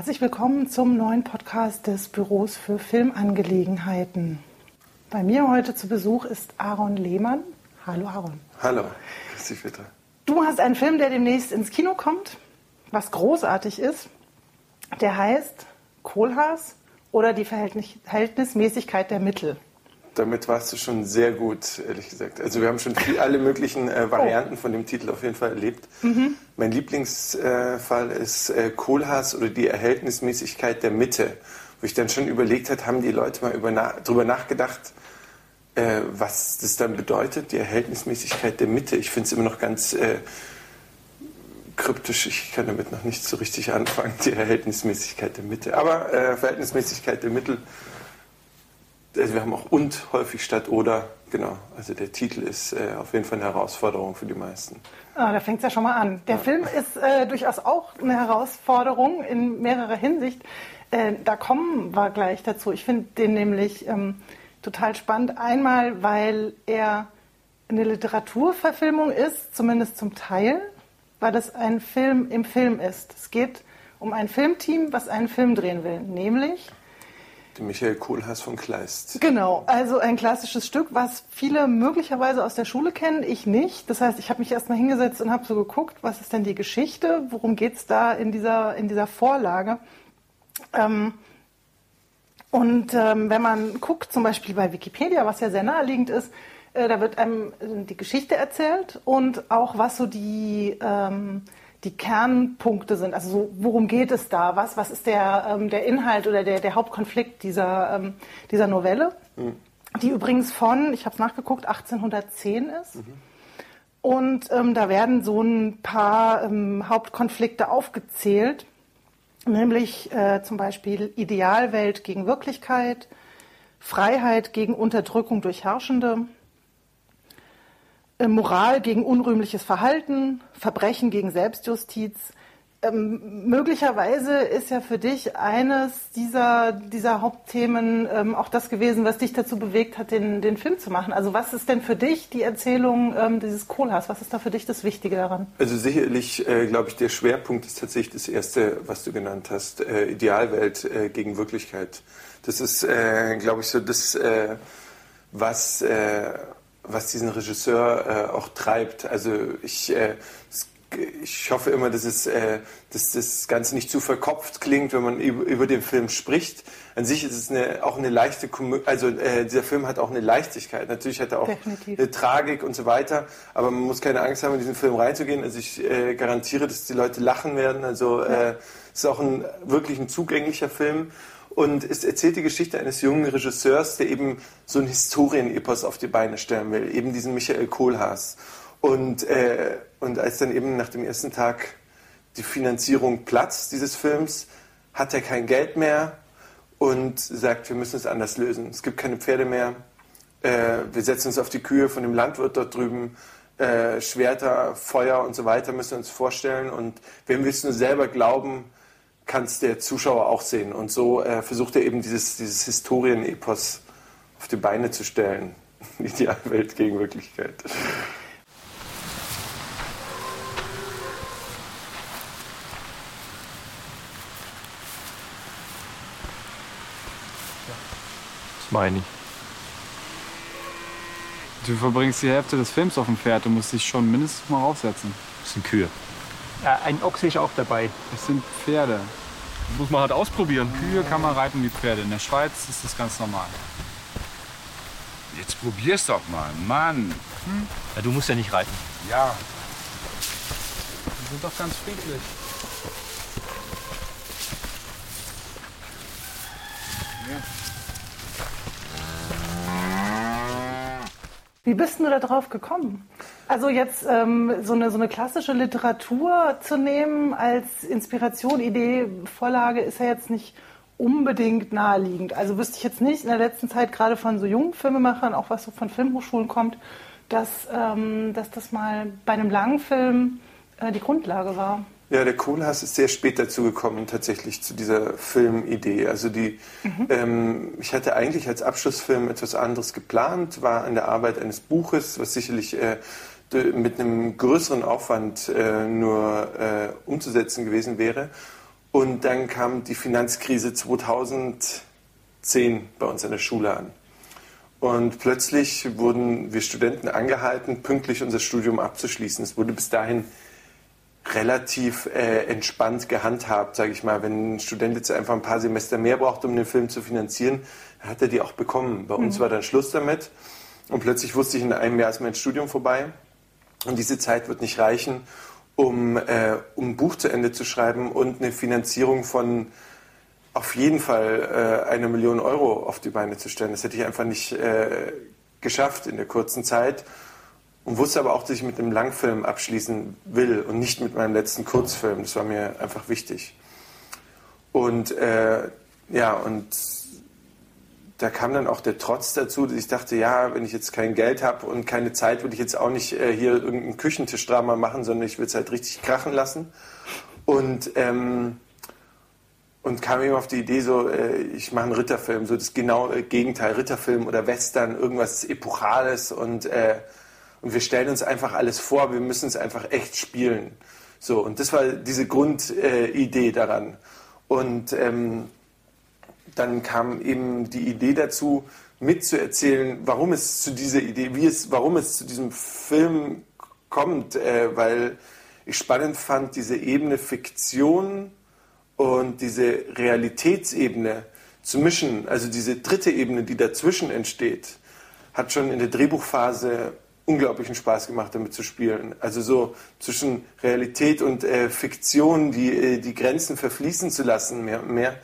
Herzlich willkommen zum neuen Podcast des Büros für Filmangelegenheiten. Bei mir heute zu Besuch ist Aaron Lehmann. Hallo Aaron. Hallo, grüß dich bitte. Du hast einen Film, der demnächst ins Kino kommt, was großartig ist. Der heißt Kohlhaas oder die Verhältnismäßigkeit der Mittel. Damit warst du schon sehr gut, ehrlich gesagt. Also wir haben schon viel, alle möglichen äh, oh. Varianten oh. von dem Titel auf jeden Fall erlebt. Mhm. Mein Lieblingsfall äh, ist äh, Kohlhaas oder die Erhältnismäßigkeit der Mitte, wo ich dann schon überlegt habe, haben die Leute mal über na drüber nachgedacht, äh, was das dann bedeutet, die Erhältnismäßigkeit der Mitte. Ich finde es immer noch ganz äh, kryptisch. Ich kann damit noch nicht so richtig anfangen, die Verhältnismäßigkeit der Mitte. Aber äh, Verhältnismäßigkeit der Mittel, also wir haben auch und häufig statt oder, genau. Also der Titel ist äh, auf jeden Fall eine Herausforderung für die meisten. Ah, da fängt es ja schon mal an. Der ja. Film ist äh, durchaus auch eine Herausforderung in mehrerer Hinsicht. Äh, da kommen wir gleich dazu. Ich finde den nämlich ähm, total spannend. Einmal, weil er eine Literaturverfilmung ist, zumindest zum Teil weil das ein Film im Film ist. Es geht um ein Filmteam, was einen Film drehen will, nämlich Michael Kohlhaas von Kleist. Genau, also ein klassisches Stück, was viele möglicherweise aus der Schule kennen, ich nicht. Das heißt, ich habe mich erstmal hingesetzt und habe so geguckt, was ist denn die Geschichte, worum geht es da in dieser, in dieser Vorlage. Ähm, und ähm, wenn man guckt, zum Beispiel bei Wikipedia, was ja sehr naheliegend ist, äh, da wird einem die Geschichte erzählt und auch was so die, ähm, die Kernpunkte sind. Also so, worum geht es da? Was, was ist der, ähm, der Inhalt oder der, der Hauptkonflikt dieser, ähm, dieser Novelle? Mhm. Die übrigens von, ich habe es nachgeguckt, 1810 ist. Mhm. Und ähm, da werden so ein paar ähm, Hauptkonflikte aufgezählt, nämlich äh, zum Beispiel Idealwelt gegen Wirklichkeit, Freiheit gegen Unterdrückung durch Herrschende, Moral gegen unrühmliches Verhalten, Verbrechen gegen Selbstjustiz. Ähm, möglicherweise ist ja für dich eines dieser, dieser Hauptthemen ähm, auch das gewesen, was dich dazu bewegt hat, den, den Film zu machen. Also was ist denn für dich die Erzählung ähm, dieses Kohlhaas? Was ist da für dich das Wichtige daran? Also sicherlich, äh, glaube ich, der Schwerpunkt ist tatsächlich das Erste, was du genannt hast, äh, Idealwelt äh, gegen Wirklichkeit. Das ist, äh, glaube ich, so das, äh, was äh, was diesen Regisseur äh, auch treibt. Also ich, äh, ich hoffe immer, dass, es, äh, dass das Ganze nicht zu verkopft klingt, wenn man über, über den Film spricht. An sich ist es eine, auch eine leichte, Komö also äh, dieser Film hat auch eine Leichtigkeit. Natürlich hat er auch Definitiv. eine Tragik und so weiter, aber man muss keine Angst haben, in diesen Film reinzugehen. Also ich äh, garantiere, dass die Leute lachen werden. Also äh, es ist auch ein wirklich ein zugänglicher Film. Und es erzählt die Geschichte eines jungen Regisseurs, der eben so ein Historienepos auf die Beine stellen will, eben diesen Michael Kohlhaas. Und, äh, und als dann eben nach dem ersten Tag die Finanzierung platzt dieses Films, hat er kein Geld mehr und sagt, wir müssen es anders lösen. Es gibt keine Pferde mehr. Äh, wir setzen uns auf die Kühe von dem Landwirt dort drüben. Äh, Schwerter, Feuer und so weiter müssen wir uns vorstellen. Und wenn wir es nur selber glauben, kann es der Zuschauer auch sehen. Und so äh, versucht er eben dieses, dieses Historienepos auf die Beine zu stellen. Idealwelt gegen Wirklichkeit. Das meine ich. Du verbringst die Hälfte des Films auf dem Pferd. Du musst dich schon mindestens mal raufsetzen. Das sind Kühe. Ja, ein Ochse ist auch dabei. Das sind Pferde. Muss man halt ausprobieren. Kühe kann man reiten wie Pferde. In der Schweiz ist das ganz normal. Jetzt probier's doch mal, Mann. Hm? Ja, du musst ja nicht reiten. Ja. Die sind doch ganz friedlich. Wie bist du da drauf gekommen? Also jetzt ähm, so, eine, so eine klassische Literatur zu nehmen als Inspiration, Idee, Vorlage ist ja jetzt nicht unbedingt naheliegend. Also wüsste ich jetzt nicht in der letzten Zeit gerade von so jungen Filmemachern, auch was so von Filmhochschulen kommt, dass, ähm, dass das mal bei einem langen Film äh, die Grundlage war. Ja, der Kohlhaas ist sehr spät dazu gekommen, tatsächlich zu dieser Filmidee. Also die, mhm. ähm, ich hatte eigentlich als Abschlussfilm etwas anderes geplant, war an der Arbeit eines Buches, was sicherlich äh, mit einem größeren Aufwand äh, nur äh, umzusetzen gewesen wäre. Und dann kam die Finanzkrise 2010 bei uns an der Schule an. Und plötzlich wurden wir Studenten angehalten, pünktlich unser Studium abzuschließen. Es wurde bis dahin relativ äh, entspannt gehandhabt, sage ich mal. Wenn ein Student jetzt einfach ein paar Semester mehr braucht, um den Film zu finanzieren, hat er die auch bekommen. Bei uns Mhm. war dann Schluss damit. Und plötzlich wusste ich, in einem Jahr ist mein Studium vorbei. Und diese Zeit wird nicht reichen, um, äh, um ein Buch zu Ende zu schreiben und eine Finanzierung von auf jeden Fall äh, eine Million Euro auf die Beine zu stellen. Das hätte ich einfach nicht äh, geschafft in der kurzen Zeit und wusste aber auch, dass ich mit einem Langfilm abschließen will und nicht mit meinem letzten Kurzfilm. Das war mir einfach wichtig. Und äh, ja, und da kam dann auch der Trotz dazu, dass ich dachte, ja, wenn ich jetzt kein Geld habe und keine Zeit, würde ich jetzt auch nicht äh, hier irgendein Küchentischdrama machen, sondern ich will es halt richtig krachen lassen. Und ähm, und kam eben auf die Idee, so, äh, ich mache einen Ritterfilm, so das genaue Gegenteil, Ritterfilm oder Western, irgendwas Epochales und, äh, und wir stellen uns einfach alles vor, wir müssen es einfach echt spielen. So, und das war diese Grundidee äh, daran. Und ähm, dann kam eben die Idee dazu, mitzuerzählen, warum es zu dieser Idee, wie es, warum es zu diesem Film kommt, äh, weil ich spannend fand, diese Ebene Fiktion und diese Realitätsebene zu mischen, also diese dritte Ebene, die dazwischen entsteht, hat schon in der Drehbuchphase unglaublichen Spaß gemacht, damit zu spielen. Also so zwischen Realität und äh, Fiktion die, äh, die Grenzen verfließen zu lassen, mehr und mehr.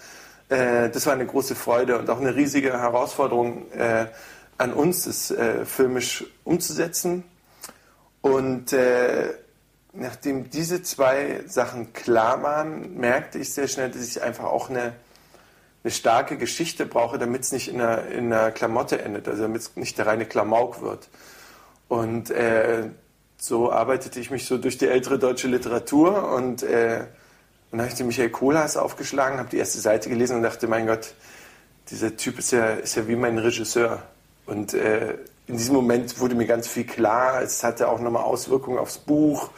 Äh, das war eine große Freude und auch eine riesige Herausforderung äh, an uns, das äh, filmisch umzusetzen. Und äh, nachdem diese zwei Sachen klar waren, merkte ich sehr schnell, dass ich einfach auch eine, eine starke Geschichte brauche, damit es nicht in einer, in einer Klamotte endet, also damit es nicht der reine Klamauk wird. Und äh, so arbeitete ich mich so durch die ältere deutsche Literatur und äh, dann habe ich den Michael Kohlhaas aufgeschlagen, habe die erste Seite gelesen und dachte, mein Gott, dieser Typ ist ja, ist ja wie mein Regisseur. Und äh, in diesem Moment wurde mir ganz viel klar, es hatte auch nochmal Auswirkungen aufs Buch.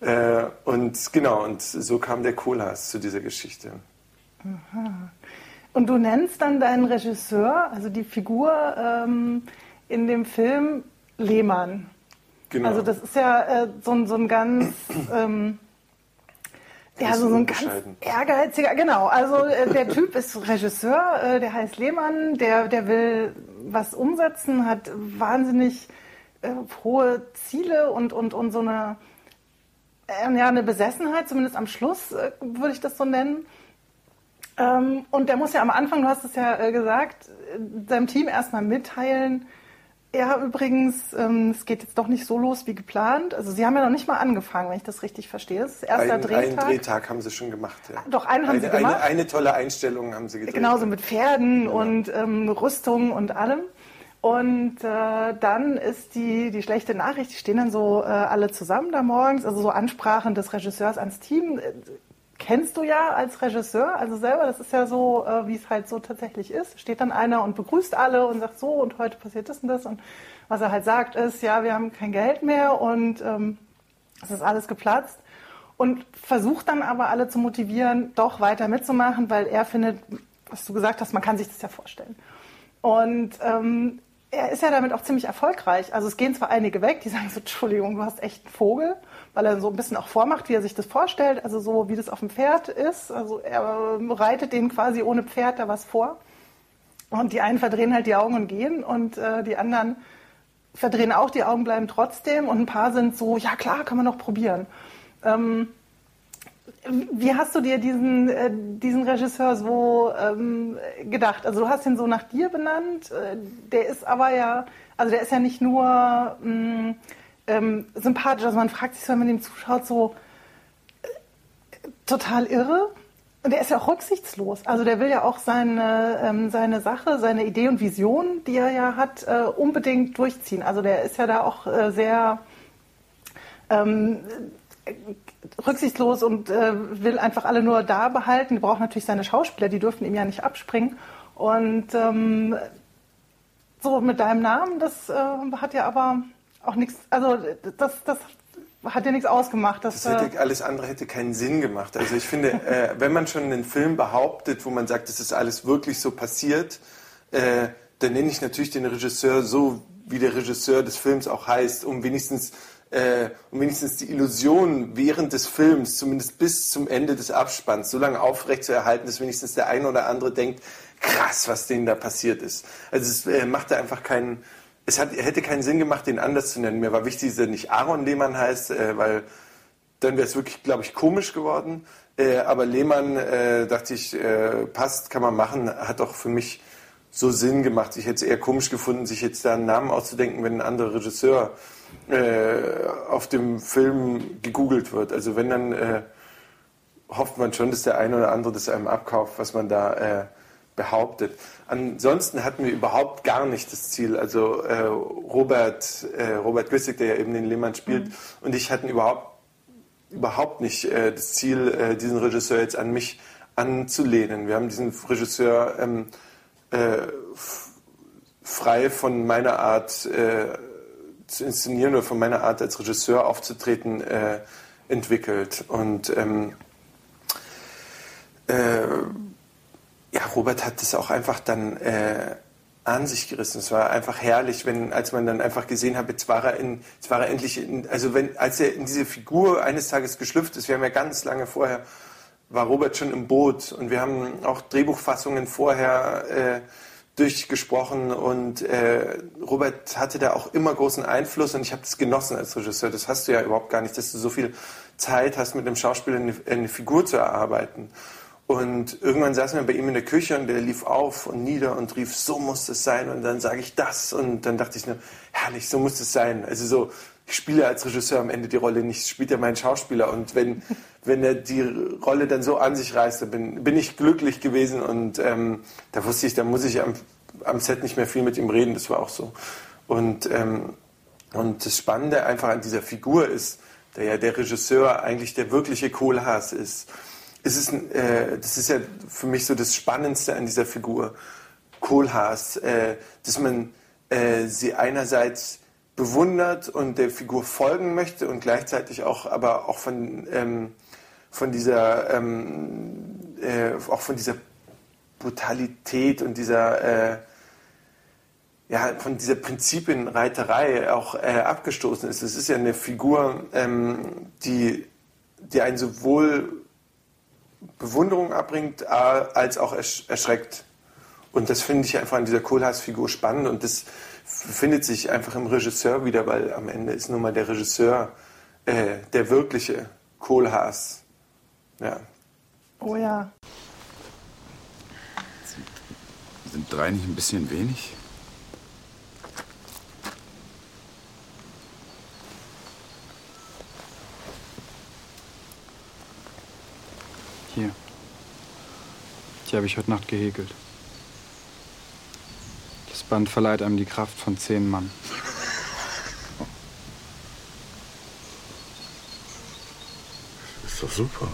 Äh, und genau, und so kam der Kohlhaas zu dieser Geschichte. Und du nennst dann deinen Regisseur, also die Figur ähm, in dem Film Lehmann. Genau. Also das ist ja äh, so, ein- so ein ganz, ähm, ja, Bisschen so, ein ganz ehrgeiziger, genau. Also äh, der Typ ist Regisseur, äh, der heißt Lehmann, der, der will was umsetzen, hat wahnsinnig äh, hohe Ziele und, und, und so eine, äh, ja, eine Besessenheit, zumindest am Schluss äh, würde ich das so nennen. Ähm, und der muss ja am Anfang, du hast es ja äh, gesagt, seinem Team erstmal mitteilen, ja, übrigens, ähm, es geht jetzt doch nicht so los wie geplant. Also Sie haben ja noch nicht mal angefangen, wenn ich das richtig verstehe. Das ist erster Ein, Drehtag. einen Drehtag haben sie schon gemacht. Ja. Doch, einen haben eine, sie gemacht. Eine, eine tolle Einstellung haben sie gedreht. Genauso mit Pferden Genau. und ähm, Rüstung und allem. Und äh, dann ist die, die schlechte Nachricht, die stehen dann so äh, alle zusammen da morgens, also so Ansprachen des Regisseurs ans Team. Kennst du ja als Regisseur, also selber, das ist ja so, äh, wie es halt so tatsächlich ist. Steht dann einer und begrüßt alle und sagt so, und heute passiert das und das. Und was er halt sagt ist, ja, wir haben kein Geld mehr und ähm, es ist alles geplatzt. Und versucht dann aber alle zu motivieren, doch weiter mitzumachen, weil er findet, was du gesagt hast, man kann sich das ja vorstellen. Und ähm, er ist ja damit auch ziemlich erfolgreich. Also es gehen zwar einige weg, die sagen so, Entschuldigung, du hast echt einen Vogel, weil er so ein bisschen auch vormacht, wie er sich das vorstellt, also so wie das auf dem Pferd ist. Also er ähm, reitet denen quasi ohne Pferd da was vor. Und die einen verdrehen halt die Augen und gehen und äh, die anderen verdrehen auch die Augen, bleiben trotzdem und ein paar sind so, ja klar, kann man noch probieren. Ähm, wie hast du dir diesen, äh, diesen Regisseur so ähm, gedacht? Also du hast ihn so nach dir benannt, äh, der ist aber ja, also der ist ja nicht nur mh, ähm, sympathisch, also man fragt sich wenn man ihm zuschaut, so äh, total irre. Und der ist ja auch rücksichtslos. Also der will ja auch seine, ähm, seine Sache, seine Idee und Vision, die er ja hat, äh, unbedingt durchziehen. Also der ist ja da auch äh, sehr ähm, äh, rücksichtslos und äh, will einfach alle nur da behalten. Die braucht natürlich seine Schauspieler, die dürfen ihm ja nicht abspringen. Und ähm, so mit deinem Namen, das äh, hat ja aber auch nichts, also das, das hat dir nichts ausgemacht. Dass, das hätte, alles andere hätte keinen Sinn gemacht. Also ich finde, äh, wenn man schon einen Film behauptet, wo man sagt, das ist alles wirklich so passiert, äh, dann nenne ich natürlich den Regisseur so, wie der Regisseur des Films auch heißt, um wenigstens äh, wenigstens die Illusion während des Films, zumindest bis zum Ende des Abspanns, so lange aufrechtzuerhalten, dass wenigstens der eine oder andere denkt, krass, was denen da passiert ist. Also es äh, machte einfach keinen, es hat, hätte keinen Sinn gemacht, den anders zu nennen. Mir war wichtig, dass er nicht Aaron Lehmann heißt, äh, weil dann wäre es wirklich, glaube ich, komisch geworden. Äh, aber Lehmann, äh, dachte ich, äh, passt, kann man machen, hat auch für mich so Sinn gemacht. Ich hätte es eher komisch gefunden, sich jetzt da einen Namen auszudenken, wenn ein anderer Regisseur äh, auf dem Film gegoogelt wird. Also wenn dann äh, hofft man schon, dass der eine oder andere das einem abkauft, was man da äh, behauptet. Ansonsten hatten wir überhaupt gar nicht das Ziel. Also äh, Robert, äh, Robert Güssig, der ja eben den Lehmann spielt, mhm. und ich hatten überhaupt überhaupt nicht äh, das Ziel, diesen Regisseur jetzt an mich anzulehnen. Wir haben diesen Regisseur ähm, äh, frei von meiner Art äh, zu inszenieren oder von meiner Art als Regisseur aufzutreten äh, entwickelt. Und ähm, äh, ja, Robert hat das auch einfach dann äh, an sich gerissen. Es war einfach herrlich, wenn, als man dann einfach gesehen hat, jetzt war er, in, jetzt war er endlich, in, also wenn, als er in diese Figur eines Tages geschlüpft ist, wir haben ja ganz lange vorher, war Robert schon im Boot und wir haben auch Drehbuchfassungen vorher äh, durchgesprochen und äh, Robert hatte da auch immer großen Einfluss und ich habe das genossen als Regisseur. Das hast du ja überhaupt gar nicht, dass du so viel Zeit hast, mit einem Schauspieler eine, eine Figur zu erarbeiten. Und irgendwann saßen wir bei ihm in der Küche und der lief auf und nieder und rief, so muss es sein. Und dann sage ich das. Und dann dachte ich nur, herrlich, so muss es sein. Also so, ich spiele als Regisseur am Ende die Rolle nicht, spielt ja mein Schauspieler. Und wenn, wenn er die Rolle dann so an sich reißt, dann bin, bin ich glücklich gewesen. Und ähm, da wusste ich, da muss ich am, am Set nicht mehr viel mit ihm reden. Das war auch so. Und, ähm, und das Spannende einfach an dieser Figur ist, der ja der Regisseur eigentlich der wirkliche Kohlhaas ist es ist, äh, das ist ja für mich so das Spannendste an dieser Figur, Kohlhaas, äh, dass man äh, sie einerseits bewundert und der Figur folgen möchte und gleichzeitig auch, aber auch von, ähm, von dieser, ähm, äh, auch von dieser Brutalität und dieser, äh, ja, von dieser Prinzipienreiterei auch äh, abgestoßen ist. Es ist ja eine Figur, ähm, die, die einen sowohl Bewunderung abbringt, als auch erschreckt. Und das finde ich einfach an dieser Kohlhaas-Figur spannend und das findet sich einfach im Regisseur wieder, weil am Ende ist nun mal der Regisseur äh, der wirkliche Kohlhaas. Ja. Oh ja. Sind drei nicht ein bisschen wenig? Hier. Die habe ich heute Nacht gehäkelt. Band verleiht einem die Kraft von zehn Mann. Das ist doch super.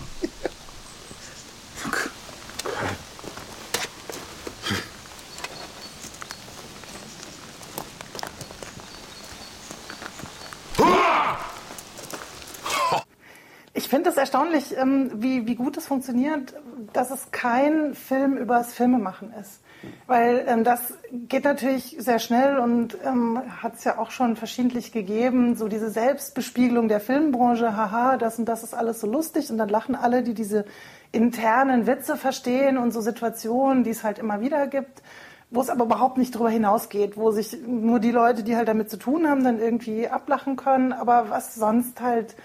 Erstaunlich, ähm, wie, wie gut es funktioniert, dass es kein Film übers Filmemachen ist. Weil ähm, das geht natürlich sehr schnell und ähm, hat es ja auch schon verschiedentlich gegeben, so diese Selbstbespiegelung der Filmbranche, haha, das und das ist alles so lustig und dann lachen alle, die diese internen Witze verstehen und so Situationen, die es halt immer wieder gibt wo es aber überhaupt nicht darüber hinausgeht, wo sich nur die Leute, die halt damit zu tun haben, dann irgendwie ablachen können, aber was sonst halt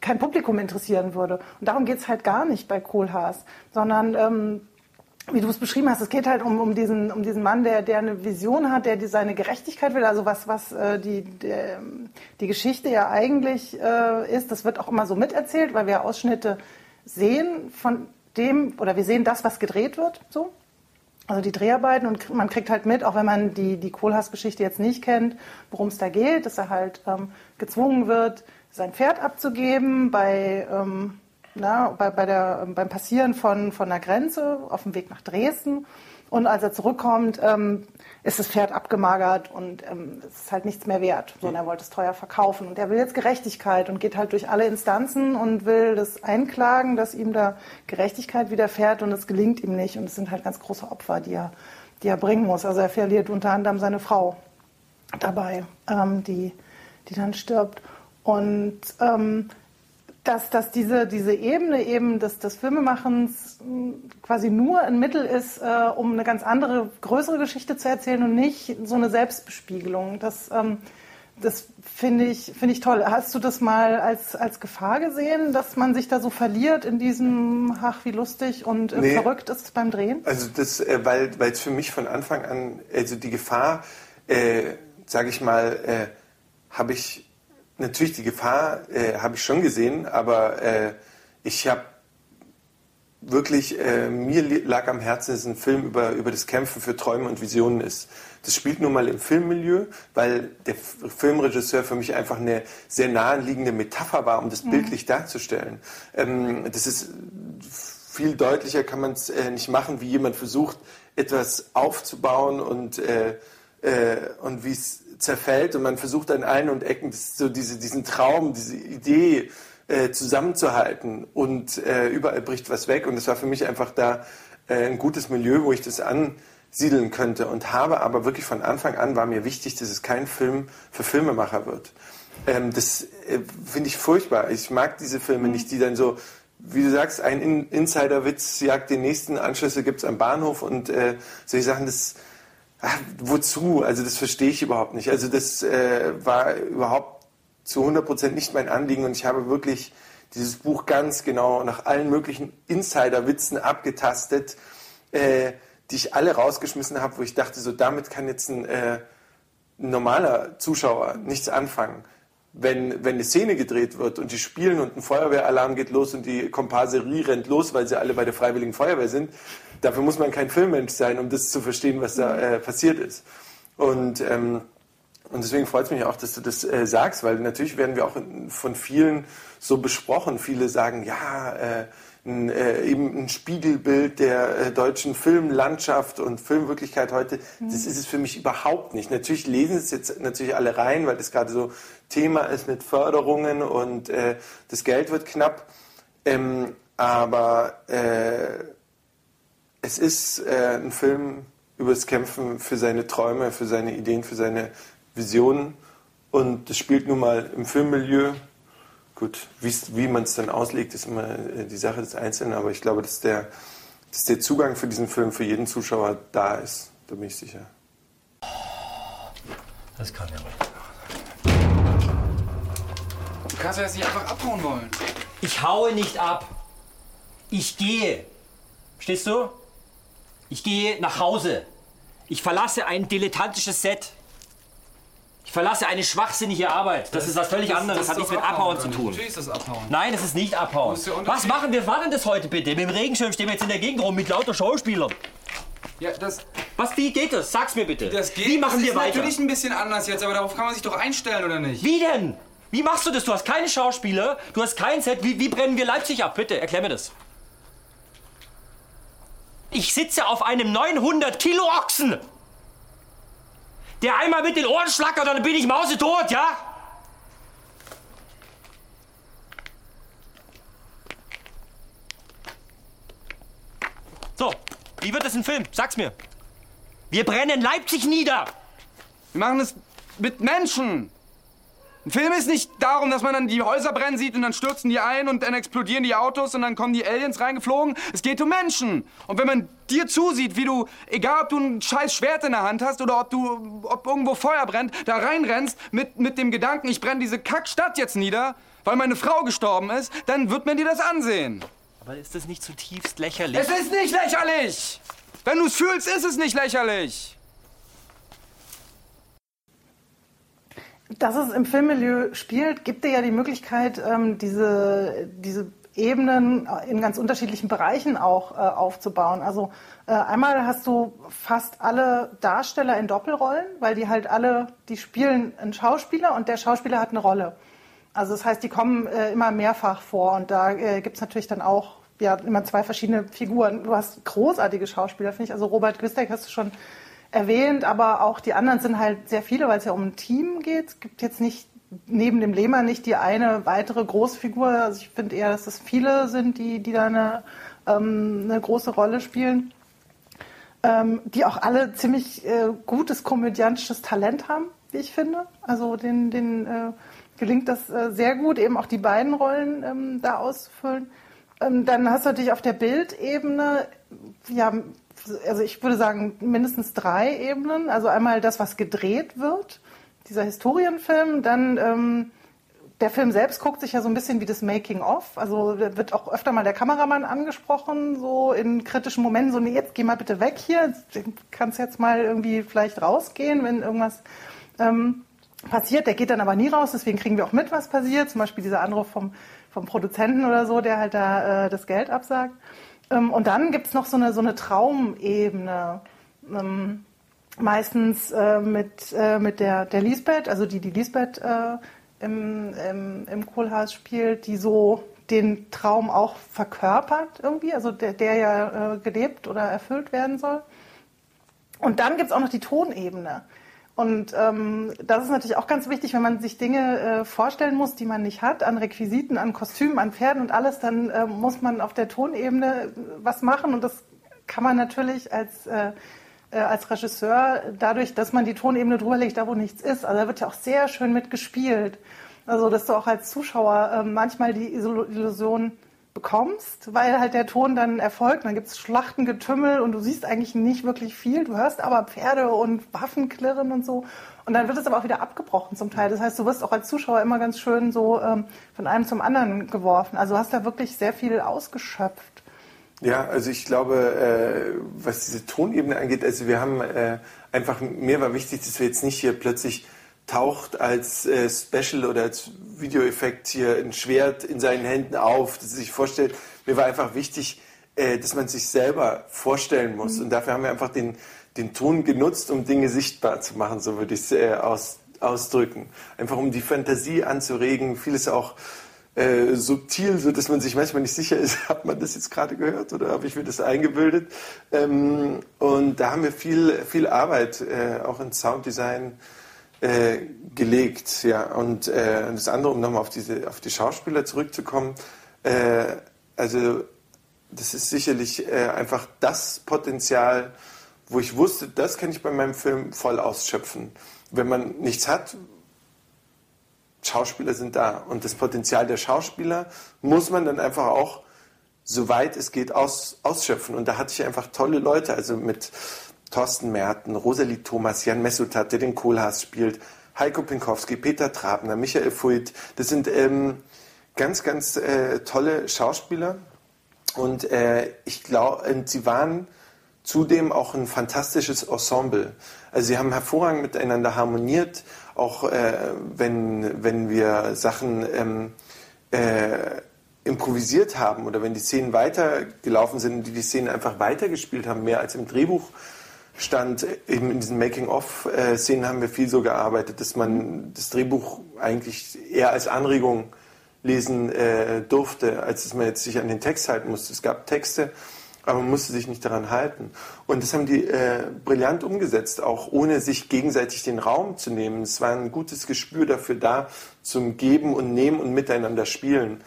kein Publikum interessieren würde. Und darum geht es halt gar nicht bei Kohlhaas, sondern ähm, wie du es beschrieben hast, es geht halt um, um, diesen, um diesen Mann, der, der eine Vision hat, der die seine Gerechtigkeit will, also was, was äh, die, der, die Geschichte ja eigentlich äh, ist, das wird auch immer so miterzählt, weil wir Ausschnitte sehen von dem, oder wir sehen das, was gedreht wird, so. Also die Dreharbeiten und man kriegt halt mit, auch wenn man die, die Kohlhaas-Geschichte jetzt nicht kennt, worum es da geht, dass er halt ähm, gezwungen wird, sein Pferd abzugeben bei, ähm, na, bei, bei der, beim Passieren von, von der Grenze auf dem Weg nach Dresden. Und als er zurückkommt, ähm, ist das Pferd abgemagert und ähm, es ist halt nichts mehr wert. So, und er wollte es teuer verkaufen. Und er will jetzt Gerechtigkeit und geht halt durch alle Instanzen und will das einklagen, dass ihm da Gerechtigkeit widerfährt und es gelingt ihm nicht. Und es sind halt ganz große Opfer, die er, die er bringen muss. Also er verliert unter anderem seine Frau dabei, ähm, die, die dann stirbt. Und ähm, dass, dass diese, diese Ebene eben des, des Filmemachens mh, quasi nur ein Mittel ist, äh, um eine ganz andere, größere Geschichte zu erzählen und nicht so eine Selbstbespiegelung. Das, ähm, das finde ich, finde ich toll. Hast du das mal als, als Gefahr gesehen, dass man sich da so verliert in diesem, ach, wie lustig und äh, Nee. verrückt ist beim Drehen? Also das, äh, weil weil es für mich von Anfang an, also die Gefahr, äh, sage ich mal, äh, habe ich natürlich die Gefahr äh, habe ich schon gesehen, aber äh, ich habe wirklich äh, mir lag am Herzen, dass es ein Film über über das Kämpfen für Träume und Visionen ist. Das spielt nun mal im Filmmilieu, weil der Filmregisseur für mich einfach eine sehr naheliegende Metapher war, um das bildlich darzustellen. Ähm, das ist viel deutlicher kann man es äh, nicht machen, wie jemand versucht, etwas aufzubauen und, äh, äh, und wie es zerfällt und man versucht an allen und Ecken so diese, diesen Traum, diese Idee äh, zusammenzuhalten und äh, überall bricht was weg und es war für mich einfach da äh, ein gutes Milieu, wo ich das ansiedeln könnte und habe aber wirklich von Anfang an war mir wichtig, dass es kein Film für Filmemacher wird. Ähm, das äh, finde ich furchtbar. Ich mag diese Filme nicht, die dann so, wie du sagst, ein In Insiderwitz jagt den nächsten, Anschlüsse gibt's am Bahnhof und äh, solche Sachen, das, ach, wozu? Also das verstehe ich überhaupt nicht. Also das äh, war überhaupt zu 100% nicht mein Anliegen und ich habe wirklich dieses Buch ganz genau nach allen möglichen Insiderwitzen abgetastet, äh, die ich alle rausgeschmissen habe, wo ich dachte, so damit kann jetzt ein, äh, ein normaler Zuschauer nichts anfangen. Wenn, wenn eine Szene gedreht wird und die spielen und ein Feuerwehralarm geht los und die Komparserie rennt los, weil sie alle bei der Freiwilligen Feuerwehr sind, dafür muss man kein Filmmensch sein, um das zu verstehen, was da äh, passiert ist. Und, ähm, und deswegen freut es mich auch, dass du das äh, sagst, weil natürlich werden wir auch von vielen so besprochen. Viele sagen, ja, äh, ein, äh, eben ein Spiegelbild der äh, deutschen Filmlandschaft und Filmwirklichkeit heute. Das ist es für mich überhaupt nicht. Natürlich lesen es jetzt natürlich alle rein, weil das gerade so Thema ist mit Förderungen und äh, das Geld wird knapp. Ähm, aber äh, es ist äh, ein Film über das Kämpfen für seine Träume, für seine Ideen, für seine Visionen. Und das spielt nun mal im Filmmilieu. Gut, wie's- wie man es dann auslegt, ist immer äh, die Sache des Einzelnen. Aber ich glaube, dass der, dass der Zugang für diesen Film für jeden Zuschauer da ist. Da bin ich sicher. Das kann ja nicht. Du kannst ja jetzt nicht einfach abhauen wollen. Ich haue nicht ab. Ich gehe. Verstehst du? Ich gehe nach Hause. Ich verlasse ein dilettantisches Set. Ich verlasse eine schwachsinnige Arbeit. Das, ist was völlig anderes. Das hat ist nichts mit Abhauen oder zu tun. Natürlich ist das Abhauen. Nein, das ist nicht Abhauen. ist der Was machen wir? Denn das heute bitte? Mit dem Regenschirm stehen wir jetzt in der Gegend rum mit lauter Schauspielern. Ja, das, Was, wie geht das? Sag's mir bitte. das geht. Wie machen das wir ist weiter? natürlich ein bisschen anders jetzt, aber darauf kann man sich doch einstellen, oder nicht? Wie denn? Wie machst du das? Du hast keine Schauspieler, du hast kein Set. Wie, wie brennen wir Leipzig ab? Bitte, erklär mir das. Ich sitze auf einem 900 Kilo Ochsen. Der einmal mit den Ohren schlackert, dann bin ich mausetot, ja? So, wie wird das ein Film? Sag's mir. Wir brennen Leipzig nieder. Wir machen das mit Menschen. Ein Film ist nicht darum, dass man dann die Häuser brennen sieht und dann stürzen die ein und dann explodieren die Autos und dann kommen die Aliens reingeflogen. Es geht um Menschen. Und wenn man dir zusieht, wie du, egal ob du ein scheiß Schwert in der Hand hast oder ob du, ob irgendwo Feuer brennt, da reinrennst mit, mit dem Gedanken, ich brenne diese Kackstadt jetzt nieder, weil meine Frau gestorben ist, dann wird man dir das ansehen. Aber ist das nicht zutiefst lächerlich? Es ist nicht lächerlich! Wenn du es fühlst, ist es nicht lächerlich. Dass es im Filmmilieu spielt, gibt dir ja die Möglichkeit, ähm, diese, diese Ebenen in ganz unterschiedlichen Bereichen auch äh, aufzubauen. Also äh, einmal hast du fast alle Darsteller in Doppelrollen, weil die halt alle, die spielen einen Schauspieler und der Schauspieler hat eine Rolle. Also das heißt, die kommen äh, immer mehrfach vor und da äh, gibt es natürlich dann auch ja immer zwei verschiedene Figuren. Du hast großartige Schauspieler, finde ich. Also Robert Gwistek hast du schon erwähnt, aber auch die anderen sind halt sehr viele, weil es ja um ein Team geht. Es gibt jetzt nicht neben dem Lehmann nicht die eine weitere Großfigur. Also ich finde eher, dass es viele sind, die, die da eine, ähm, eine große Rolle spielen, ähm, die auch alle ziemlich äh, gutes komödiantisches Talent haben, wie ich finde. Also den, den äh, gelingt das äh, sehr gut, eben auch die beiden Rollen ähm, da auszufüllen. Ähm, dann hast du natürlich auf der Bildebene, ja, also ich würde sagen mindestens drei Ebenen. Also einmal das, was gedreht wird dieser Historienfilm. Dann ähm, der Film selbst guckt sich ja so ein bisschen wie das Making-of. Also da wird auch öfter mal der Kameramann angesprochen, so in kritischen Momenten, so, nee, jetzt geh mal bitte weg hier, kannst jetzt mal irgendwie vielleicht rausgehen, wenn irgendwas ähm, passiert. Der geht dann aber nie raus, deswegen kriegen wir auch mit, was passiert. Zum Beispiel dieser Anruf vom, vom Produzenten oder so, der halt da äh, das Geld absagt. Ähm, und dann gibt's noch so eine, so eine Traumebene. Ähm, meistens äh, mit, äh, mit der, der Lisbeth, also die die Lisbeth äh, im, im, im Kohlhaas spielt, die so den Traum auch verkörpert irgendwie, also der, der ja gelebt oder erfüllt werden soll. Und dann gibt es auch noch die Tonebene. Und ähm, das ist natürlich auch ganz wichtig, wenn man sich Dinge äh, vorstellen muss, die man nicht hat, an Requisiten, an Kostümen, an Pferden und alles, dann äh, muss man auf der Tonebene was machen. Und das kann man natürlich als äh, äh, als Regisseur dadurch, dass man die Tonebene drüber legt, da wo nichts ist. Also da wird ja auch sehr schön mitgespielt. Also dass du auch als Zuschauer äh, manchmal die Illusion bekommst, weil halt der Ton dann erfolgt. Dann gibt es Schlachtengetümmel und du siehst eigentlich nicht wirklich viel. Du hörst aber Pferde und Waffen klirren und so. Und dann wird es aber auch wieder abgebrochen zum Teil. Das heißt, du wirst auch als Zuschauer immer ganz schön so ähm, von einem zum anderen geworfen. Also hast da wirklich sehr viel ausgeschöpft. Ja, also ich glaube, äh, was diese Tonebene angeht, also wir haben äh, einfach, mir war wichtig, dass wir jetzt nicht hier plötzlich taucht als äh, Special oder als Videoeffekt hier ein Schwert in seinen Händen auf, dass er sich vorstellt. Mir war einfach wichtig, äh, dass man sich selber vorstellen muss. Mhm. Und dafür haben wir einfach den, den Ton genutzt, um Dinge sichtbar zu machen, so würde ich es äh, aus, ausdrücken. Einfach um die Fantasie anzuregen, vieles auch äh, subtil, so dass man sich manchmal nicht sicher ist, hat man das jetzt gerade gehört oder habe ich mir das eingebildet? Ähm, und da haben wir viel, viel Arbeit äh, auch in Sounddesign äh, gelegt. Ja. Und äh, das andere, um nochmal auf, auf die Schauspieler zurückzukommen, äh, also das ist sicherlich äh, einfach das Potenzial, wo ich wusste, das kann ich bei meinem Film voll ausschöpfen. Wenn man nichts hat, Schauspieler sind da. Und das Potenzial der Schauspieler muss man dann einfach auch, soweit es geht, aus, ausschöpfen. Und da hatte ich einfach tolle Leute, also mit Thorsten Merten, Rosalie Thomas, Jan Messutat, der den Kohlhaas spielt, Heiko Pinkowski, Peter Trabner, Michael Fuit. Das sind ähm, ganz, ganz äh, tolle Schauspieler. Und äh, ich glaube, sie waren zudem auch ein fantastisches Ensemble. Also sie haben hervorragend miteinander harmoniert auch äh, wenn, wenn wir Sachen ähm, äh, improvisiert haben oder wenn die Szenen weitergelaufen sind und die die Szenen einfach weitergespielt haben, mehr als im Drehbuch stand, eben in diesen Making-of-Szenen haben wir viel so gearbeitet, dass man das Drehbuch eigentlich eher als Anregung lesen äh, durfte, als dass man jetzt sich an den Text halten musste. Es gab Texte, aber man musste sich nicht daran halten. Und das haben die äh, brillant umgesetzt, auch ohne sich gegenseitig den Raum zu nehmen. Es war ein gutes Gespür dafür da, zum Geben und Nehmen und miteinander spielen.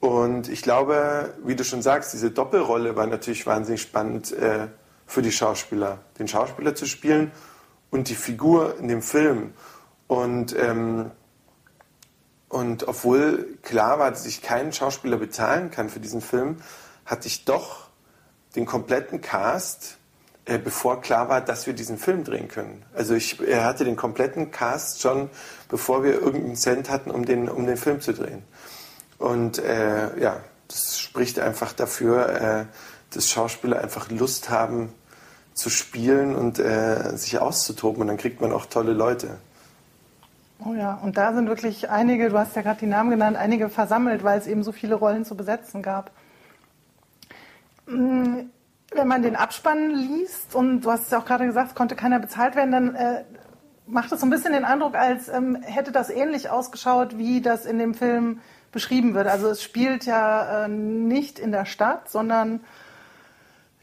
Und ich glaube, wie du schon sagst, diese Doppelrolle war natürlich wahnsinnig spannend äh, für die Schauspieler, den Schauspieler zu spielen und die Figur in dem Film. Und, ähm, und obwohl klar war, dass ich keinen Schauspieler bezahlen kann für diesen Film, hatte ich doch den kompletten Cast, äh, bevor klar war, dass wir diesen Film drehen können. Also ich er hatte den kompletten Cast schon, bevor wir irgendeinen Cent hatten, um den, um den Film zu drehen. Und äh, ja, das spricht einfach dafür, äh, dass Schauspieler einfach Lust haben zu spielen und äh, sich auszutoben. Und dann kriegt man auch tolle Leute. Oh ja, und da sind wirklich einige, du hast ja gerade die Namen genannt, einige versammelt, weil es eben so viele Rollen zu besetzen gab. Mm, wenn man den Abspann liest, und du hast es ja auch gerade gesagt, konnte keiner bezahlt werden, dann äh, macht es so ein bisschen den Eindruck, als ähm, hätte das ähnlich ausgeschaut, wie das in dem Film beschrieben wird. Also es spielt ja äh, nicht in der Stadt, sondern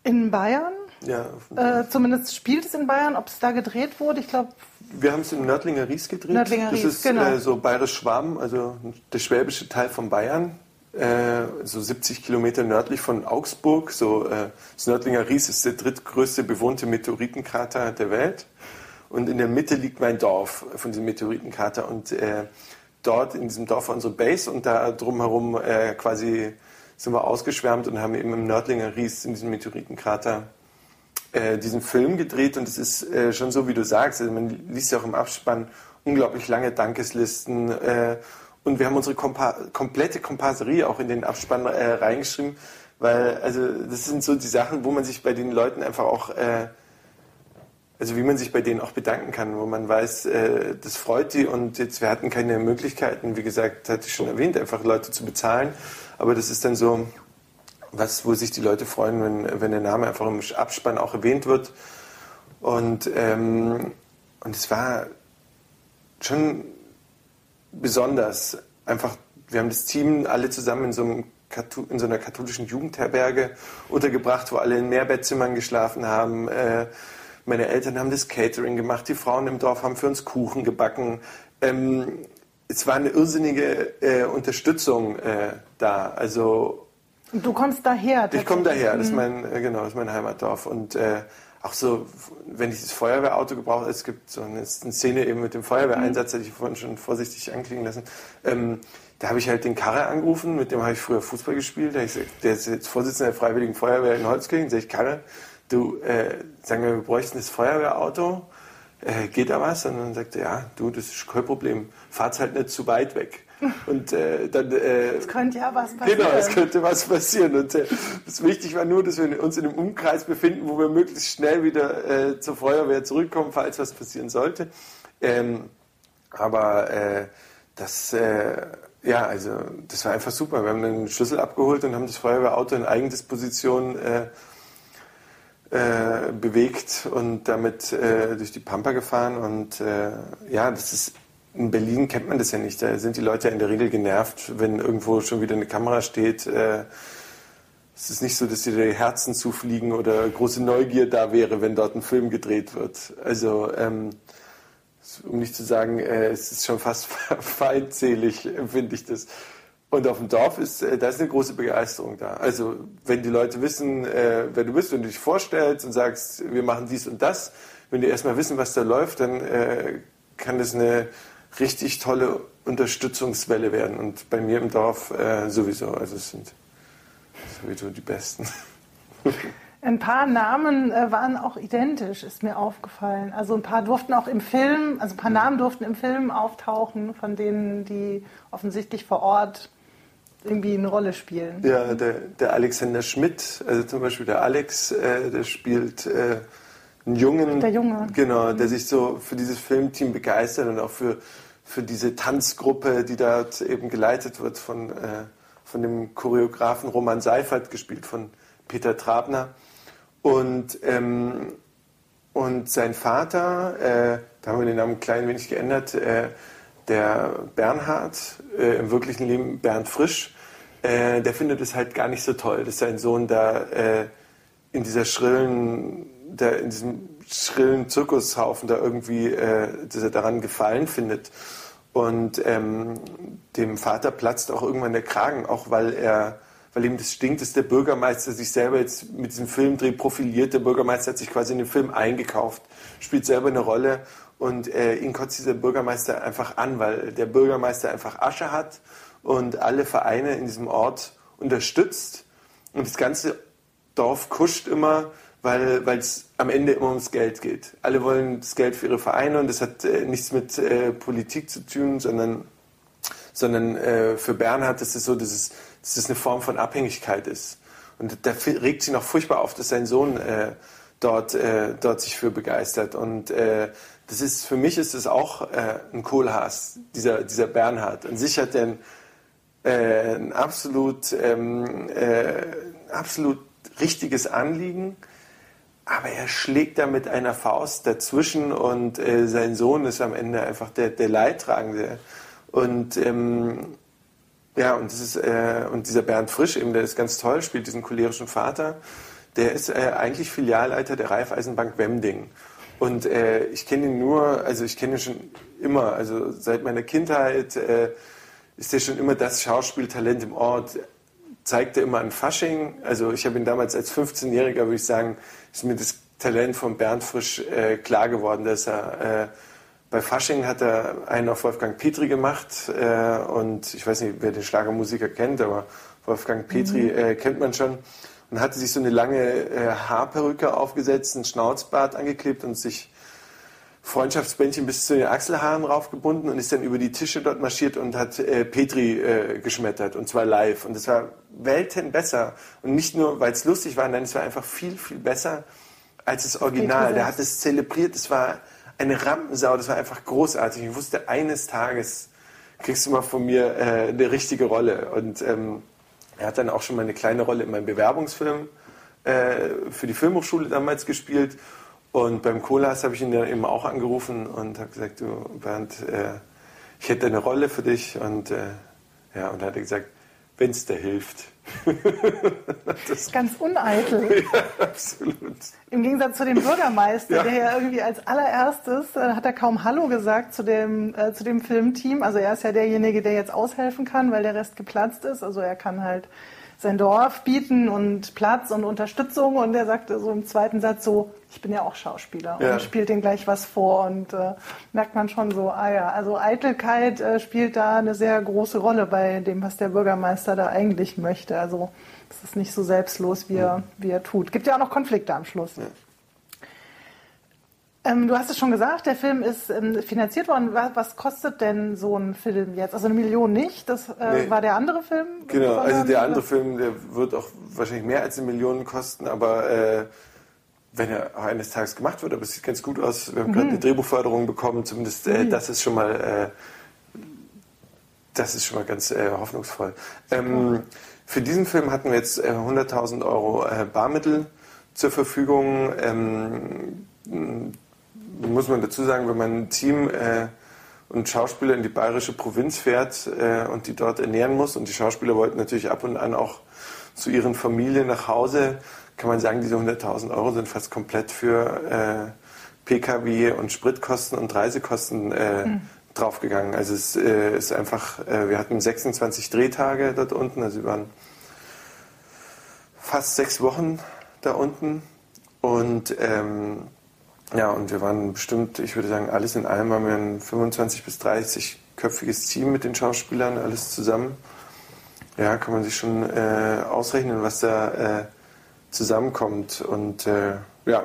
in Bayern. Ja, Äh, zumindest spielt es in Bayern. Ob es da gedreht wurde, ich glaube, Wir haben es im Nördlinger Ries gedreht. Nördlinger das Ries, ist genau. äh, so Bayerisch-Schwaben, also der schwäbische Teil von Bayern. Äh, so 70 Kilometer nördlich von Augsburg. So, äh, das Nördlinger Ries ist der drittgrößte bewohnte Meteoritenkrater der Welt. Und in der Mitte liegt mein Dorf von diesem Meteoritenkrater. Und äh, dort in diesem Dorf war unsere Base und da drumherum äh, quasi sind wir ausgeschwärmt und haben eben im Nördlinger Ries in diesem Meteoritenkrater äh, diesen Film gedreht und es ist äh, schon so, wie du sagst. Also man liest ja auch im Abspann unglaublich lange Dankeslisten äh, und wir haben unsere Kompa komplette Komparserie auch in den Abspann äh, reingeschrieben, weil also das sind so die Sachen, wo man sich bei den Leuten einfach auch äh, also wie man sich bei denen auch bedanken kann, wo man weiß, äh, das freut die und jetzt wir hatten keine Möglichkeiten, wie gesagt, hatte ich schon erwähnt, einfach Leute zu bezahlen, aber das ist dann so was, wo sich die Leute freuen, wenn, wenn der Name einfach im Abspann auch erwähnt wird und ähm, und es war schon besonders einfach, wir haben das Team alle zusammen in so, einem, in so einer katholischen Jugendherberge untergebracht, wo alle in Mehrbettzimmern geschlafen haben. Äh, meine Eltern haben das Catering gemacht, die Frauen im Dorf haben für uns Kuchen gebacken. Ähm, es war eine irrsinnige äh, Unterstützung äh, da. Also du kommst daher. ich komme daher, das ist mein, äh, genau, das ist mein Heimatdorf. Und äh, auch so, wenn ich das Feuerwehrauto gebrauche, es gibt so eine, Szene eben mit dem Feuerwehreinsatz, hatte ich vorhin schon vorsichtig anklingen lassen. Ähm, da habe ich halt den Karre angerufen, mit dem habe ich früher Fußball gespielt. Ich gesagt, der ist jetzt Vorsitzender der Freiwilligen Feuerwehr in Holzkirchen. Sag ich, Karre, du, äh, sagen wir, wir bräuchten das Feuerwehrauto. Äh, geht da was? Und dann sagte er, ja, du, das ist kein Problem. Fahrt's halt nicht zu weit weg. Und äh, dann äh, Es könnte ja was passieren. Genau, es könnte was passieren. Und äh, das wichtig war nur, dass wir uns in einem Umkreis befinden, wo wir möglichst schnell wieder äh, zur Feuerwehr zurückkommen, falls was passieren sollte. Ähm, aber äh, das, äh, ja, also das war einfach super. Wir haben den Schlüssel abgeholt und haben das Feuerwehrauto in Eigendisposition äh, äh, bewegt und damit äh, durch die Pampa gefahren. Und äh, ja, das ist in Berlin kennt man das ja nicht. Da sind die Leute in der Regel genervt, wenn irgendwo schon wieder eine Kamera steht. Äh, es ist nicht so, dass dir die Herzen zufliegen oder große Neugier da wäre, wenn dort ein Film gedreht wird. Also, ähm, um nicht zu sagen, äh, es ist schon fast feindselig, empfinde ich das. Und auf dem Dorf ist, äh, da ist eine große Begeisterung da. Also, wenn die Leute wissen, wer du bist, wenn du dich vorstellst und sagst, wir machen dies und das, wenn die erstmal wissen, was da läuft, dann kann das eine richtig tolle Unterstützungswelle werden. Und bei mir im Dorf äh, sowieso. Also, es sind sowieso die Besten. Ein paar Namen äh, waren auch identisch, ist mir aufgefallen. Also ein paar durften auch im Film, also ein paar Namen durften im Film auftauchen, von denen, die offensichtlich vor Ort irgendwie eine Rolle spielen. Ja, der, der Alexander Schmidt, also zum Beispiel der Alex, äh, der spielt äh, einen Jungen, Der Junge. genau, der sich so für dieses Filmteam begeistert und auch für, für diese Tanzgruppe, die dort eben geleitet wird von, äh, von dem Choreografen Roman Seifert, gespielt von Peter Trabner. Und, ähm, und sein Vater, äh, da haben wir den Namen ein klein wenig geändert, äh, der Bernhard, äh, im wirklichen Leben Bernd Frisch, äh, der findet es halt gar nicht so toll, dass sein Sohn da äh, in dieser schrillen, da in diesem schrillen Zirkushaufen da irgendwie, äh, dass er daran Gefallen findet. Und ähm, dem Vater platzt auch irgendwann der Kragen, auch weil er, weil ihm das stinkt, dass der Bürgermeister sich selber jetzt mit diesem Filmdreh profiliert. Der Bürgermeister hat sich quasi in den Film eingekauft, spielt selber eine Rolle und äh, ihn kotzt dieser Bürgermeister einfach an, weil der Bürgermeister einfach Asche hat und alle Vereine in diesem Ort unterstützt und das ganze Dorf kuscht immer, weil es am Ende immer ums Geld geht. Alle wollen das Geld für ihre Vereine und das hat äh, nichts mit äh, Politik zu tun, sondern, sondern äh, für Bernhard ist es so, dass es, dass es eine Form von Abhängigkeit ist. Und da regt sich noch furchtbar auf, dass sein Sohn äh, dort, äh, dort sich für begeistert. Und äh, das ist, für mich ist es auch ein Kohlhaas, dieser, dieser Bernhard. An sich hat er ein, absolut, ähm, äh, absolut richtiges Anliegen, aber er schlägt da mit einer Faust dazwischen und äh, sein Sohn ist am Ende einfach der, der Leidtragende. Und ähm, ja, und, das ist, äh, und dieser Bernd Frisch, eben, der ist ganz toll, spielt diesen cholerischen Vater, der ist äh, eigentlich Filialleiter der Raiffeisenbank Wemding. Und äh, ich kenne ihn nur, also ich kenne ihn schon immer, also seit meiner Kindheit äh, ist er schon immer das Schauspieltalent im Ort. Zeigt er immer an Fasching. Also ich habe ihn damals als 15-Jähriger, würde ich sagen, ist mir das Talent von Bernd Frisch äh, klar geworden, dass er äh, bei Fasching hat er einen auf Wolfgang Petri gemacht äh, und ich weiß nicht, wer den Schlagermusiker kennt, aber Wolfgang Petri mhm. äh, kennt man schon und hatte sich so eine lange äh, Haarperücke aufgesetzt, einen Schnauzbart angeklebt und sich Freundschaftsbändchen bis zu den Achselhaaren raufgebunden und ist dann über die Tische dort marschiert und hat äh, Petri äh, geschmettert und zwar live und es war Welten besser und nicht nur, weil es lustig war, nein, es war einfach viel, viel besser als das Original. Der hat es zelebriert, es war eine Rampensau, das war einfach großartig. Ich wusste, eines Tages kriegst du mal von mir äh, eine richtige Rolle. Und ähm, er hat dann auch schon mal eine kleine Rolle in meinem Bewerbungsfilm äh, für die Filmhochschule damals gespielt. Und beim Kolas habe ich ihn dann eben auch angerufen und habe gesagt, du Bernd, äh, ich hätte eine Rolle für dich. Und äh, ja, und er hat gesagt, wenn es dir hilft. das Ganz uneitel. Ja, absolut. Im Gegensatz zu dem Bürgermeister, ja. der ja irgendwie als allererstes, äh, hat er kaum Hallo gesagt zu dem, äh, zu dem Filmteam. Also er ist ja derjenige, der jetzt aushelfen kann, weil der Rest geplatzt ist. Also er kann halt sein Dorf bieten und Platz und Unterstützung. Und er sagte so im zweiten Satz so, ich bin ja auch Schauspieler ja. und spielt den gleich was vor. Und äh, merkt man schon so, ah ja, also Eitelkeit äh, spielt da eine sehr große Rolle bei dem, was der Bürgermeister da eigentlich möchte. Also es ist nicht so selbstlos, wie er, wie er tut. Gibt ja auch noch Konflikte am Schluss. Ja. Ähm, du hast es schon gesagt, der Film ist ähm, finanziert worden. Was, was, kostet denn so ein Film jetzt? Also eine Million nicht, das äh, nee. war der andere Film? Genau, also der andere Film, der wird auch wahrscheinlich mehr als eine Million kosten, aber äh, wenn er auch eines Tages gemacht wird, aber es sieht ganz gut aus. Wir haben mhm. gerade eine Drehbuchförderung bekommen, zumindest äh, mhm. das ist schon mal, äh, das ist schon mal ganz äh, hoffnungsvoll. Ähm, für diesen Film hatten wir jetzt 100.000 äh, Euro Barmittel zur Verfügung. Muss man dazu sagen, wenn man ein Team äh, und Schauspieler in die bayerische Provinz fährt äh, und die dort ernähren muss und die Schauspieler wollten natürlich ab und an auch zu ihren Familien nach Hause, kann man sagen, diese 100.000 Euro sind fast komplett für äh, PKW und Spritkosten und Reisekosten mhm. draufgegangen. Also es äh, ist einfach, äh, wir hatten 26 Drehtage dort unten, also wir waren fast sechs Wochen da unten und ähm, ja, und wir waren bestimmt, ich würde sagen, alles in allem haben wir ein 25 bis 30 köpfiges Team mit den Schauspielern, alles zusammen. Ja, kann man sich schon äh, ausrechnen, was da äh, zusammenkommt. Und äh, ja,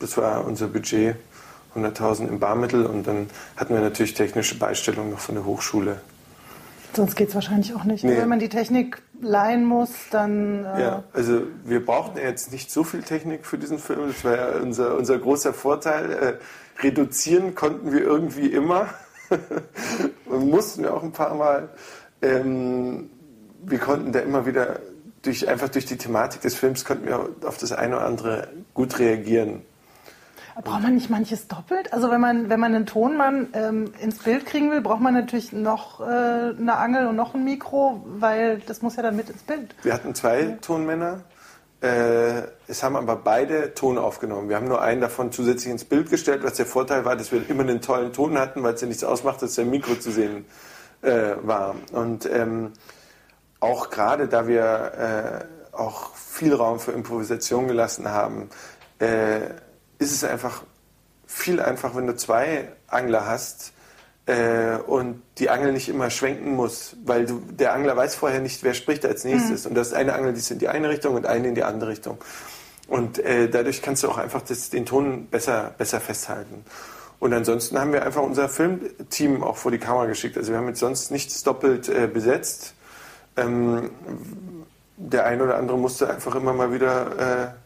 das war unser Budget, 100.000 im Barmittel. Und dann hatten wir natürlich technische Beistellung noch von der Hochschule. Sonst geht es wahrscheinlich auch nicht. Nee. Wenn man die Technik leihen muss, dann. Äh ja, also wir brauchten jetzt nicht so viel Technik für diesen Film. Das war ja unser, unser großer Vorteil. Äh, reduzieren konnten wir irgendwie immer. mussten wir auch ein paar Mal. Ähm, wir konnten da immer wieder durch, einfach durch die Thematik des Films konnten wir auf das eine oder andere gut reagieren. Braucht man nicht manches doppelt? Also wenn man, wenn man einen Tonmann ähm, ins Bild kriegen will, braucht man natürlich noch äh, eine Angel und noch ein Mikro, weil das muss ja dann mit ins Bild. Wir hatten zwei ja. Tonmänner. Äh, es haben aber beide Ton aufgenommen. Wir haben nur einen davon zusätzlich ins Bild gestellt, was der Vorteil war, dass wir immer einen tollen Ton hatten, weil es ja nichts ausmacht, dass der Mikro zu sehen äh, war. Und ähm, auch gerade, da wir äh, auch viel Raum für Improvisation gelassen haben, äh, ist es einfach viel einfacher, wenn du zwei Angler hast äh, und die Angel nicht immer schwenken muss, weil du, der Angler weiß vorher nicht, wer spricht als nächstes. Mhm. Und das ist eine Angel, die ist in die eine Richtung und eine in die andere Richtung. Und äh, dadurch kannst du auch einfach das, den Ton besser, besser festhalten. Und ansonsten haben wir einfach unser Filmteam auch vor die Kamera geschickt. Also wir haben jetzt sonst nichts doppelt äh, besetzt. Ähm, der eine oder andere musste einfach immer mal wieder äh,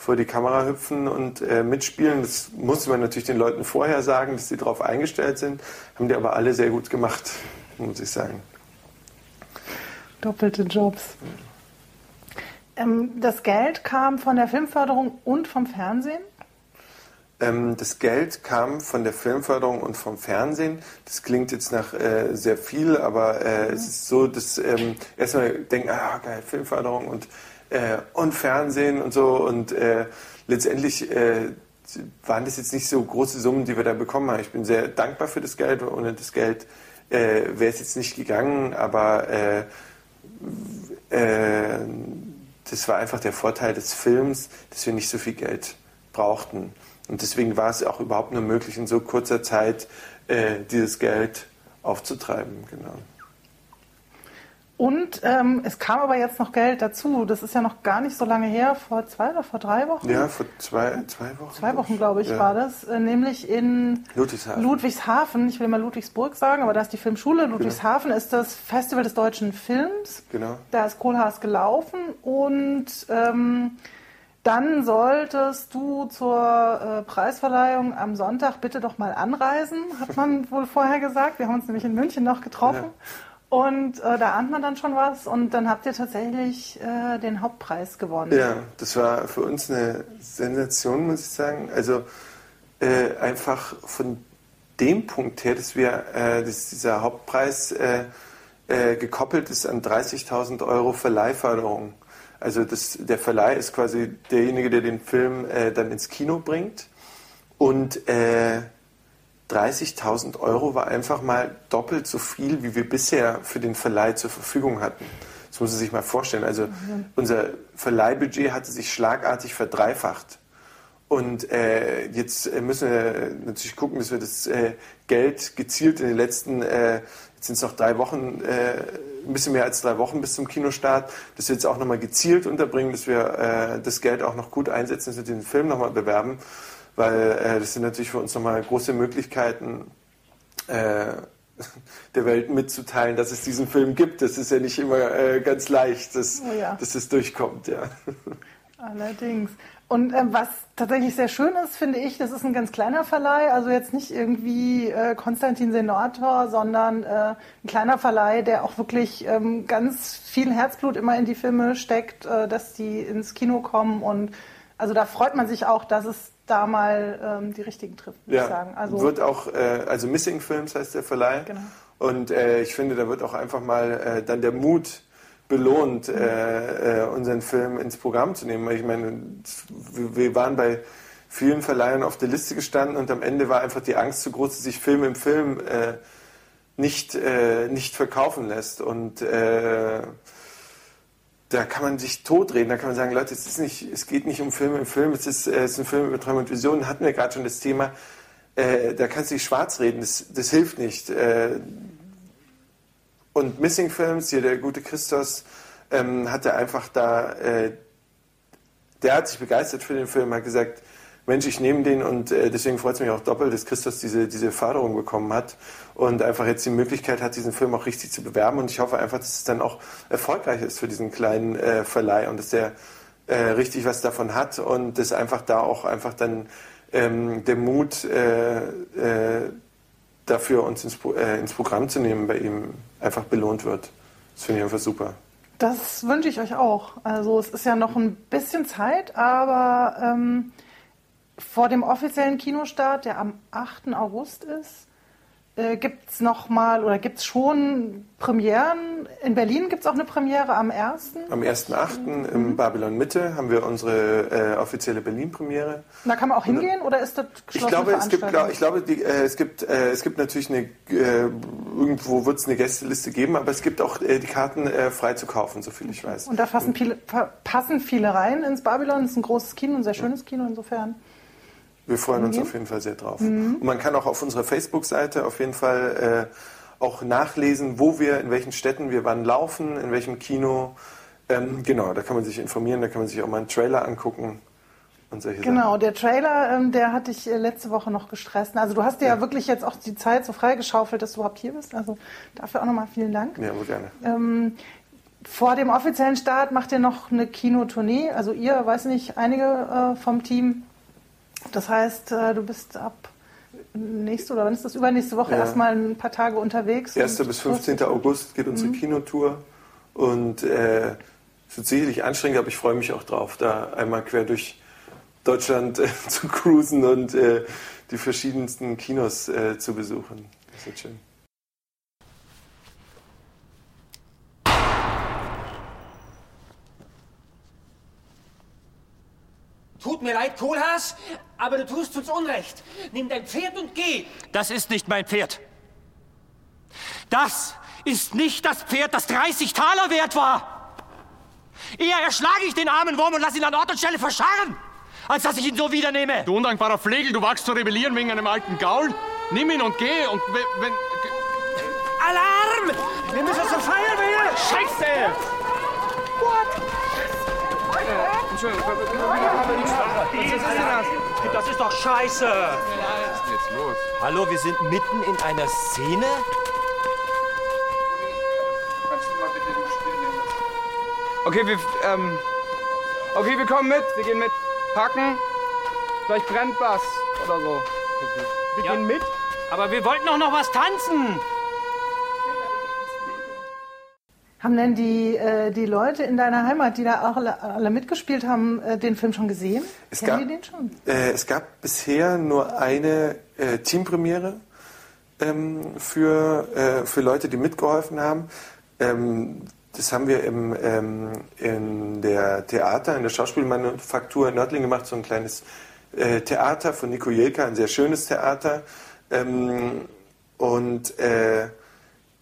vor die Kamera hüpfen und äh, mitspielen. Das musste man natürlich den Leuten vorher sagen, dass sie darauf eingestellt sind. Haben die aber alle sehr gut gemacht, muss ich sagen. Doppelte Jobs. Ähm, das Geld kam von der Filmförderung und vom Fernsehen. Ähm, das Geld kam von der Filmförderung und vom Fernsehen. Das klingt jetzt nach äh, sehr viel, aber äh, mhm. es ist so, dass ähm, erstmal denken, ah geil, Filmförderung und, äh, und Fernsehen und so. Und äh, letztendlich äh, waren das jetzt nicht so große Summen, die wir da bekommen haben. Ich bin sehr dankbar für das Geld. Ohne das Geld äh, wäre es jetzt nicht gegangen, aber das war einfach der Vorteil des Films, dass wir nicht so viel Geld brauchten. Und deswegen war es auch überhaupt nur möglich, in so kurzer Zeit äh, dieses Geld aufzutreiben. Genau. Und ähm, es kam aber jetzt noch Geld dazu. Das ist ja noch gar nicht so lange her, vor zwei oder vor drei Wochen? Ja, vor zwei, zwei Wochen. Zwei Wochen, glaube ich, ja. war das. Äh, nämlich in Ludwigshafen. Ludwigshafen. Ich will immer Ludwigsburg sagen, aber da ist die Filmschule. Genau. Ludwigshafen genau. ist das Festival des deutschen Films. Genau. Da ist Kohlhaas gelaufen und ähm, dann solltest du zur äh, Preisverleihung am Sonntag bitte doch mal anreisen, hat man wohl vorher gesagt. Wir haben uns nämlich in München noch getroffen. Ja. Und äh, da ahnt man dann schon was und dann habt ihr tatsächlich äh, den Hauptpreis gewonnen. Ja, das war für uns eine Sensation, muss ich sagen. Also äh, einfach von dem Punkt her, dass wir, äh, dass dieser Hauptpreis äh, äh, gekoppelt ist an 30.000 Euro Verleihförderung. Also das, der Verleih ist quasi derjenige, der den Film dann ins Kino bringt. Und 30.000 Euro war einfach mal doppelt so viel, wie wir bisher für den Verleih zur Verfügung hatten. Das muss man sich mal vorstellen. Also mhm. unser Verleihbudget hatte sich schlagartig verdreifacht. Und äh, jetzt müssen wir natürlich gucken, dass wir das äh, Geld gezielt in den letzten, äh, jetzt sind es noch drei Wochen, äh, ein bisschen mehr als drei Wochen bis zum Kinostart, dass wir jetzt auch nochmal gezielt unterbringen, dass wir äh, das Geld auch noch gut einsetzen, dass wir den Film nochmal bewerben, weil äh, das sind natürlich für uns nochmal große Möglichkeiten, äh, der Welt mitzuteilen, dass es diesen Film gibt. Das ist ja nicht immer äh, ganz leicht, dass, oh ja. dass es durchkommt. Ja. Allerdings. Und äh, was tatsächlich sehr schön ist, finde ich, das ist ein ganz kleiner Verleih, also jetzt nicht irgendwie äh, Konstantin Senator, sondern äh, ein kleiner Verleih, der auch wirklich ähm, ganz viel Herzblut immer in die Filme steckt, äh, dass die ins Kino kommen und also da freut man sich auch, dass es da mal ähm, die richtigen trifft, würde ja, ich sagen. Also wird auch, äh, also Missing Films heißt der Verleih. Genau. Und äh, ich finde, da wird auch einfach mal dann der Mut belohnt, äh, äh, unseren Film ins Programm zu nehmen. Ich meine, wir waren bei vielen Verleihern auf der Liste gestanden und am Ende war einfach die Angst zu groß, dass sich Film im Film äh, nicht, äh, nicht verkaufen lässt. Und äh, da kann man sich totreden, da kann man sagen, Leute, es, ist nicht, es geht nicht um Film im Film, es ist, äh, es ist ein Film über Träume und Visionen, hatten wir gerade schon das Thema. da kannst du dich schwarz reden, das, das hilft nicht. Und Missing Films, hier der gute Christos, ähm, hatte einfach da, äh, der hat sich begeistert für den Film, hat gesagt, Mensch, ich nehme den und äh, deswegen freut es mich auch doppelt, dass Christos diese, diese Förderung bekommen hat und einfach jetzt die Möglichkeit hat, diesen Film auch richtig zu bewerben und ich hoffe einfach, dass es dann auch erfolgreich ist für diesen kleinen äh, Verleih und dass der äh, richtig was davon hat und dass einfach da auch einfach dann ähm, der Mut äh, äh, dafür, uns ins, äh, ins Programm zu nehmen, bei ihm einfach belohnt wird. Das finde ich einfach super. Das wünsche ich euch auch. Also es ist ja noch ein bisschen Zeit, aber ähm, vor dem offiziellen Kinostart, der am 8. August ist, äh, gibt es nochmal oder gibt es schon Premieren? In Berlin gibt es auch eine Premiere am 1. Am 1.8. Mhm. im Babylon Mitte haben wir unsere äh, offizielle Berlin-Premiere. Da kann man auch hingehen oder ist das geschlossen? Ich glaube, es gibt, glaub, ich glaube die, äh, es, gibt, äh, es gibt natürlich eine, äh, irgendwo wird es eine Gästeliste geben, aber es gibt auch äh, die Karten frei zu kaufen, so viel ich weiß. Und da passen viele, passen viele rein ins Babylon. Es ist ein großes Kino, ein sehr schönes Kino insofern. Wir freuen uns mhm. auf jeden Fall sehr drauf. Mhm. Und man kann auch auf unserer Facebook-Seite auf jeden Fall äh, auch nachlesen, wo wir, in welchen Städten wir wann laufen, in welchem Kino. Ähm, genau, da kann man sich informieren, da kann man sich auch mal einen Trailer angucken. Und solche genau, Sachen. der Trailer, ähm, der hatte ich äh, letzte Woche noch gestresst. Also du hast dir ja. ja. wirklich jetzt auch die Zeit so freigeschaufelt, dass du überhaupt hier bist. Also dafür auch nochmal vielen Dank. Ja, wohl gerne. Ähm, vor dem offiziellen Start macht ihr noch eine Kinotournee. Also ihr, weiß nicht, einige äh, vom Team das heißt, äh, du bist ab nächste oder wann ist das übernächste Woche ja. erstmal ein paar Tage unterwegs. 1. bis 15. August geht unsere mhm. Kinotour und äh, Es wird sicherlich anstrengend, aber ich freue mich auch drauf, da einmal quer durch Deutschland äh, zu cruisen und äh, die verschiedensten Kinos äh, zu besuchen. Das wird schön. Tut mir leid, Kohlhaas, aber du tust uns Unrecht. Nimm dein Pferd und geh. Das ist nicht mein Pferd. Das ist nicht das Pferd, das 30 Taler wert war. Eher erschlage ich den armen Wurm und lass ihn an Ort und Stelle verscharren, als dass ich ihn so wiedernehme. Du undankbarer Flegel, du wagst zu rebellieren wegen einem alten Gaul? Nimm ihn und geh und wenn... wenn Alarm! Wir müssen zur Feuerwehr! Scheiße! Entschuldigung, was ist denn das? Das ist doch scheiße! Was ist denn jetzt los? Hallo, wir sind mitten in einer Szene? Okay, wir, ähm, okay, wir kommen mit, wir gehen mit. Packen, vielleicht brennt was oder so. Wir Ja. gehen mit. Aber wir wollten doch noch was tanzen! Haben denn die, äh, die Leute in deiner Heimat, die da auch alle, alle mitgespielt haben, äh, den Film schon gesehen? Es Kennen gab, die den schon? Äh, es gab bisher nur eine äh, Teampremiere ähm, für, äh, für Leute, die mitgeholfen haben. Ähm, das haben wir im, ähm, in der Theater, in der Schauspielmanufaktur in Nördlingen gemacht, so ein kleines äh, Theater von Nico Jelka, ein sehr schönes Theater. Ähm, und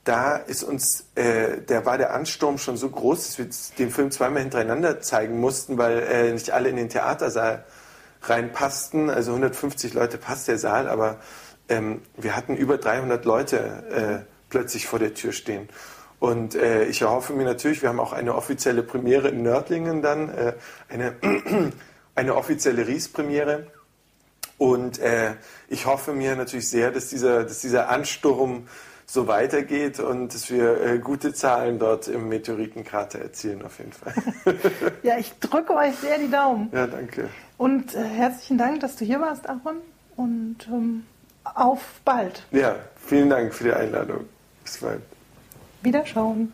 da ist uns, äh, der war der Ansturm schon so groß, dass wir den Film zweimal hintereinander zeigen mussten, weil äh, nicht alle in den Theatersaal reinpassten. Also 150 Leute passt der Saal, aber ähm, wir hatten über 300 Leute äh, plötzlich vor der Tür stehen. Und äh, ich erhoffe mir natürlich, wir haben auch eine offizielle Premiere in Nördlingen dann, äh, eine, eine offizielle Ries-Premiere. Und äh, ich hoffe mir natürlich sehr, dass dieser, dass dieser Ansturm so weitergeht und dass wir äh, gute Zahlen dort im Meteoritenkrater erzielen, auf jeden Fall. Ja, ich drücke euch sehr die Daumen. ja, danke. Und äh, herzlichen Dank, dass du hier warst, Aaron. Und ähm, auf bald. Ja, vielen Dank für die Einladung. Bis bald. Wiederschauen.